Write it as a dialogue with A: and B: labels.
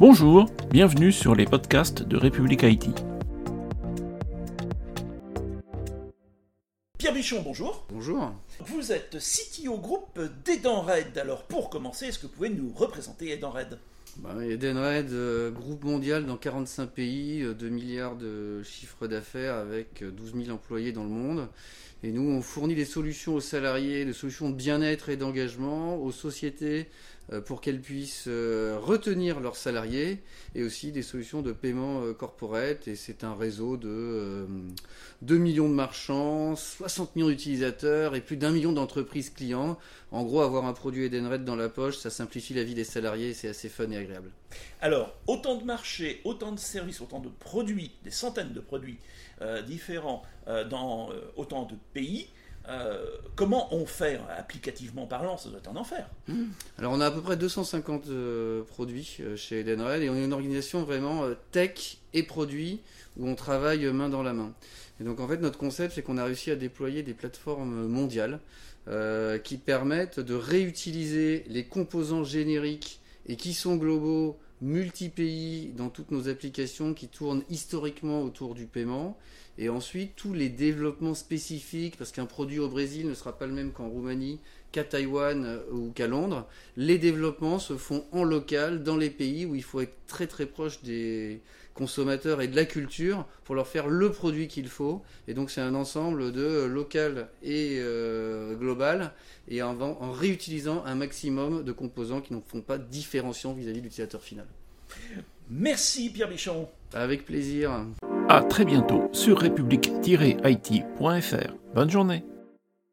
A: Bonjour, bienvenue sur les podcasts de République Haïti.
B: Pierre Bichon, bonjour.
C: Bonjour.
B: Vous êtes CTO groupe d'Edenred. Alors pour commencer, est-ce que vous pouvez nous représenter Edenred?
C: Bah, Edenred, euh, groupe mondial dans 45 pays, 2 euh, milliards de chiffre d'affaires avec 12 euh, 000 employés dans le monde. Et nous, on fournit des solutions aux salariés, des solutions de bien-être et d'engagement, aux sociétés euh, pour qu'elles puissent retenir leurs salariés et aussi des solutions de paiement corporate. Et c'est un réseau de 2 millions de marchands, 60 millions d'utilisateurs et plus d'un million d'entreprises clients. En gros, avoir un produit Edenred dans la poche, ça simplifie la vie des salariés et c'est assez fun et agréable.
B: Alors, autant de marchés, autant de services, autant de produits, des centaines de produits différents dans autant de pays. Euh, comment on fait applicativement parlant Ça doit être un enfer.
C: Hmm. Alors on a à peu près 250 euh, produits euh, chez Edenred et on est une organisation vraiment tech et produits où on travaille main dans la main. Et donc en fait notre concept c'est qu'on a réussi à déployer des plateformes mondiales qui permettent de réutiliser les composants génériques et qui sont globaux multi-pays dans toutes nos applications qui tournent historiquement autour du paiement. Et ensuite, tous les développements spécifiques, parce qu'un produit au Brésil ne sera pas le même qu'en Roumanie, qu'à Taïwan euh, ou qu'à Londres. Les développements se font en local, dans les pays où il faut être très très proche des consommateurs et de la culture pour leur faire le produit qu'il faut. Et donc c'est un ensemble de local et euh, global, et en, en, réutilisant un maximum de composants qui ne font pas différenciant vis-à-vis de l'utilisateur final.
B: Merci Pierre Bichon.
C: Avec plaisir.
A: À très bientôt sur république-it.fr. Bonne journée.